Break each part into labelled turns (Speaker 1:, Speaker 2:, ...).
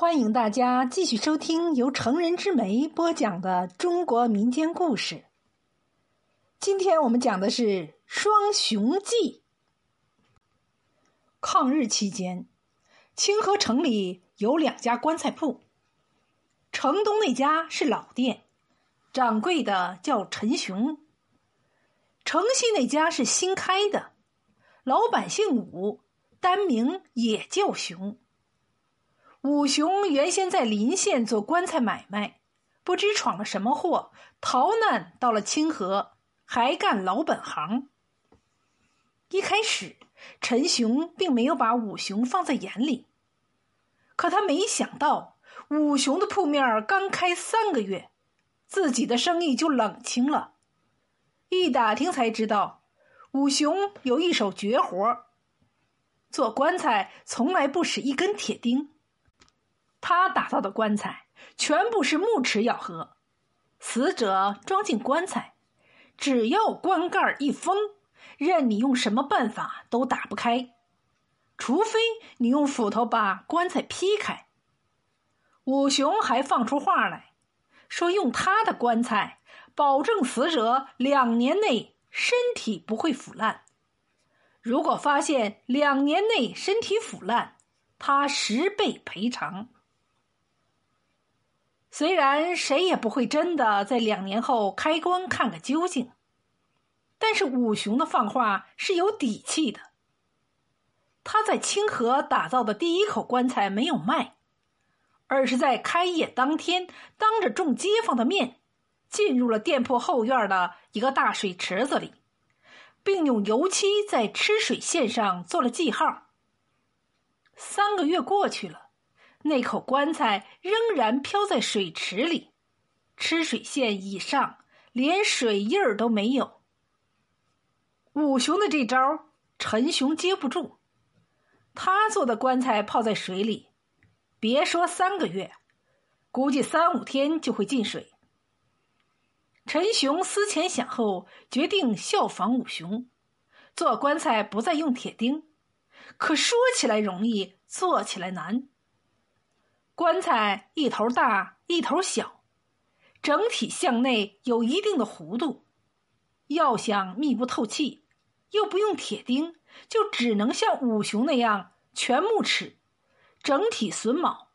Speaker 1: 欢迎大家继续收听由成人之美播讲的中国民间故事。今天我们讲的是《双雄记》。抗日期间，清河城里有两家棺材铺，城东那家是老店，掌柜的叫陈雄；城西那家是新开的，老板姓武，单名也叫雄。武雄原先在临县做棺材买卖，不知闯了什么祸，逃难到了清河，还干老本行。一开始，陈雄并没有把武雄放在眼里，可他没想到，武雄的铺面刚开三个月，自己的生意就冷清了。一打听才知道，武雄有一手绝活，做棺材从来不使一根铁钉。他打造的棺材全部是木齿咬合，死者装进棺材，只要棺盖一封，任你用什么办法都打不开，除非你用斧头把棺材劈开。武雄还放出话来，说用他的棺材，保证死者两年内身体不会腐烂。如果发现两年内身体腐烂，他十倍赔偿。虽然谁也不会真的在两年后开棺看个究竟，但是武雄的放话是有底气的。他在清河打造的第一口棺材没有卖，而是在开业当天，当着众街坊的面，进入了店铺后院的一个大水池子里，并用油漆在吃水线上做了记号。三个月过去了。那口棺材仍然漂在水池里，吃水线以上连水印儿都没有。武雄的这招，陈雄接不住。他做的棺材泡在水里，别说三个月，估计三五天就会进水。陈雄思前想后，决定效仿武雄，做棺材不再用铁钉。可说起来容易，做起来难。棺材一头大一头小，整体向内有一定的弧度，要想密不透气，又不用铁钉，就只能像五雄那样全木齿，整体榫卯。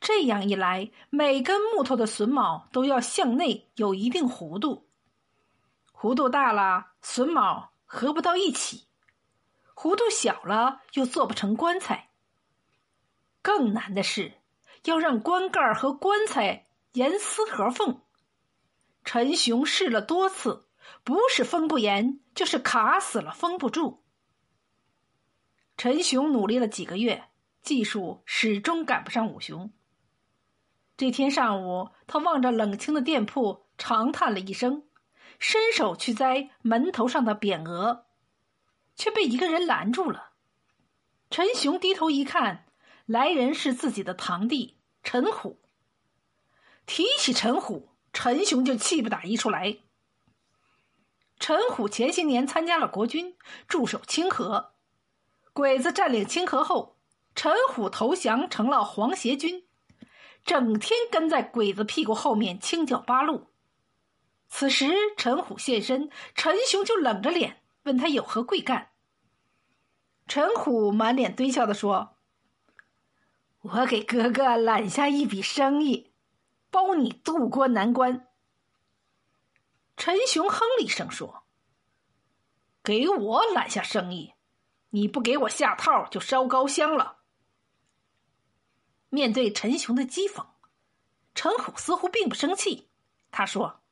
Speaker 1: 这样一来，每根木头的榫卯都要向内有一定弧度，弧度大了榫卯合不到一起，弧度小了又做不成棺材。更难的是。要让棺盖和棺材严丝合缝，陈雄试了多次，不是封不严，就是卡死了，封不住。陈雄努力了几个月，技术始终赶不上武雄。这天上午，他望着冷清的店铺，长叹了一声，伸手去摘门头上的匾额，却被一个人拦住了。陈雄低头一看。来人是自己的堂弟陈虎。提起陈虎，陈雄就气不打一处来。陈虎前些年参加了国军，驻守清河。鬼子占领清河后，陈虎投降成了皇协军，整天跟在鬼子屁股后面清剿八路。此时陈虎现身，陈雄就冷着脸问他有何贵干。陈虎满脸堆笑的说。我给哥哥揽下一笔生意，包你渡过难关。陈雄哼了一声说：“给我揽下生意，你不给我下套就烧高香了。”面对陈雄的讥讽，陈虎似乎并不生气。他说：“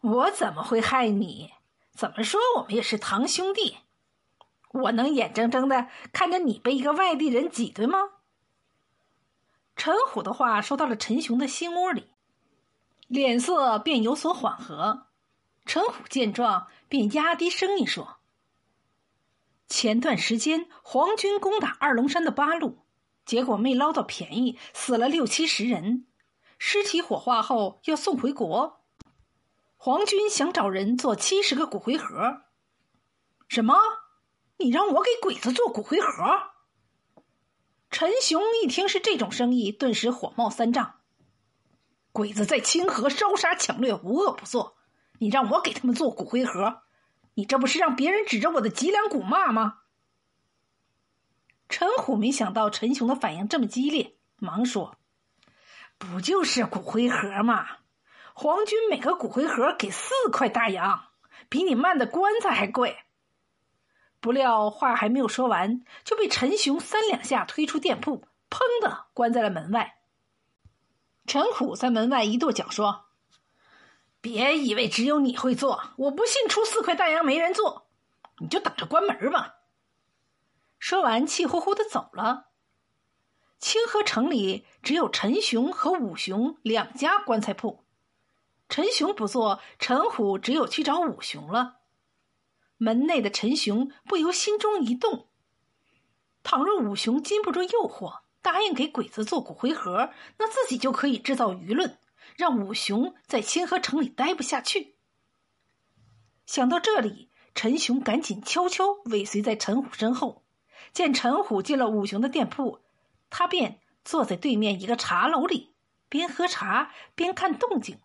Speaker 1: 我怎么会害你？怎么说我们也是堂兄弟，我能眼睁睁的看着你被一个外地人挤兑吗？”陈虎的话说到了陈雄的心窝里，脸色便有所缓和。陈虎见状，便压低声音说：“前段时间皇军攻打二龙山的八路，结果没捞到便宜，死了六七十人，尸体火化后要送回国。皇军想找人做七十个骨灰盒。什么？你让我给鬼子做骨灰盒？”陈雄一听是这种生意，顿时火冒三丈。鬼子在清河烧杀抢掠，无恶不作，你让我给他们做骨灰盒，你这不是让别人指着我的脊梁骨骂吗？陈虎没想到陈雄的反应这么激烈，忙说：“不就是骨灰盒吗？皇军每个骨灰盒给四块大洋，比你卖的棺材还贵。”不料话还没有说完，就被陈雄三两下推出店铺，砰的关在了门外。陈虎在门外一跺脚说：“别以为只有你会做，我不信出四块大洋没人做，你就等着关门吧。”说完，气呼呼的走了。清河城里只有陈雄和武雄两家棺材铺，陈雄不做，陈虎只有去找武雄了。门内的陈雄不由心中一动。倘若武雄禁不住诱惑，答应给鬼子做骨灰盒，那自己就可以制造舆论，让武雄在清河城里待不下去。想到这里，陈雄赶紧悄悄尾随在陈虎身后。见陈虎进了武雄的店铺，他便坐在对面一个茶楼里，边喝茶边看动静。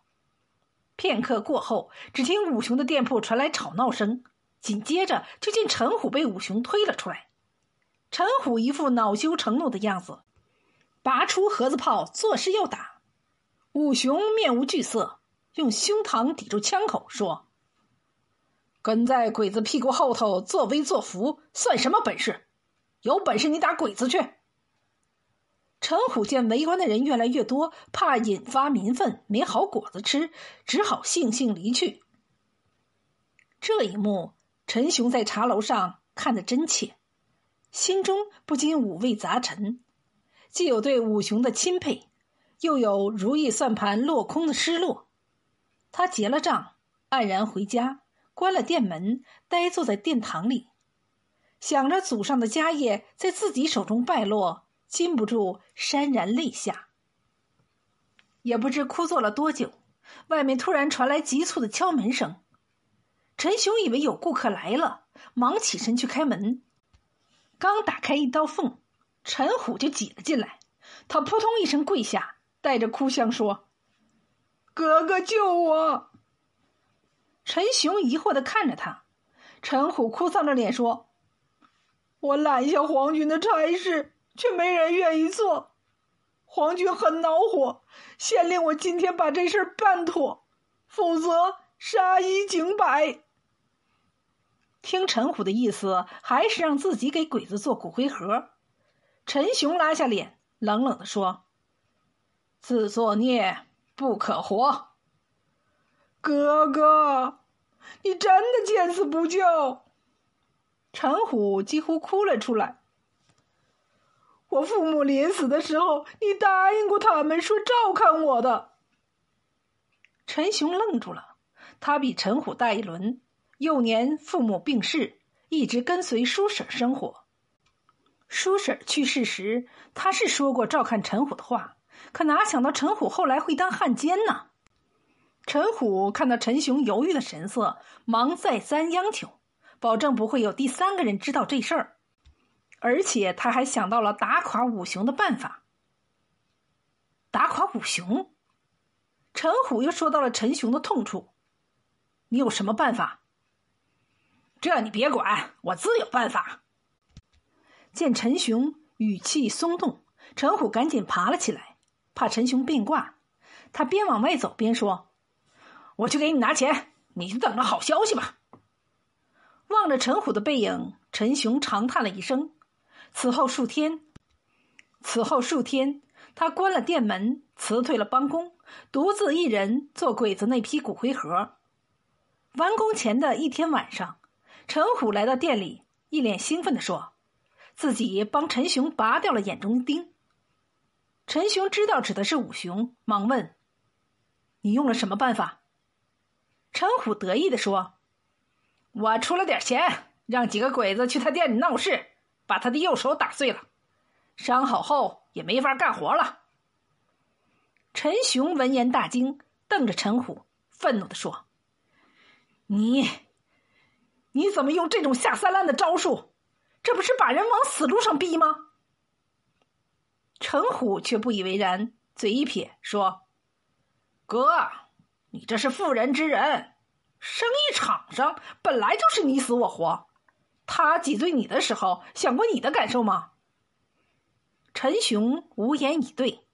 Speaker 1: 片刻过后，只听武雄的店铺传来吵闹声，紧接着就见陈虎被武雄推了出来。陈虎一副恼羞成怒的样子，拔出盒子炮，作势要打。武雄面无惧色，用胸膛抵住枪口，说：“跟在鬼子屁股后头作威作福，算什么本事？”有本事你打鬼子去！陈虎见围观的人越来越多，怕引发民愤，没好果子吃，只好悻悻离去。这一幕，陈雄在茶楼上看得真切，心中不禁五味杂陈，既有对武雄的钦佩，又有如意算盘落空的失落。他结了账，黯然回家，关了店门，呆坐在殿堂里。想着祖上的家业在自己手中败落，禁不住潸然泪下。也不知哭坐了多久，外面突然传来急促的敲门声。陈雄以为有顾客来了，忙起身去开门。刚打开一道缝，陈虎就挤了进来。他扑通一声跪下，带着哭腔说：“哥哥救我！”陈雄疑惑的看着他，陈虎哭丧着脸说。我揽下皇军的差事，却没人愿意做。皇军很恼火，限令我今天把这事办妥，否则杀一儆百。听陈虎的意思，还是让自己给鬼子做骨灰盒。陈雄拉下脸，冷冷的说：“自作孽不可活。”哥哥，你真的见死不救？陈虎几乎哭了出来。我父母临死的时候，你答应过他们说照看我的。陈雄愣住了，他比陈虎大一轮，幼年父母病逝，一直跟随叔婶生活。叔婶去世时，他是说过照看陈虎的话，可哪想到陈虎后来会当汉奸呢？陈虎看到陈雄犹豫的神色，忙再三央求。保证不会有第三个人知道这事儿，而且他还想到了打垮武雄的办法。打垮武雄，陈虎又说到了陈雄的痛处。你有什么办法？这你别管，我自有办法。见陈雄语气松动，陈虎赶紧爬了起来，怕陈雄变卦。他边往外走边说：“我去给你拿钱，你就等着好消息吧。”望着陈虎的背影，陈雄长叹了一声。此后数天，此后数天，他关了店门，辞退了帮工，独自一人做鬼子那批骨灰盒。完工前的一天晚上，陈虎来到店里，一脸兴奋地说：“自己帮陈雄拔掉了眼中钉。”陈雄知道指的是武雄，忙问：“你用了什么办法？”陈虎得意地说。我出了点钱，让几个鬼子去他店里闹事，把他的右手打碎了，伤好后也没法干活了。陈雄闻言大惊，瞪着陈虎，愤怒的说：“你，你怎么用这种下三滥的招数？这不是把人往死路上逼吗？”陈虎却不以为然，嘴一撇说：“哥，你这是妇人之仁，生意场上本来就是你死我活。他挤兑你的时候，想过你的感受吗？”陈雄无言以对。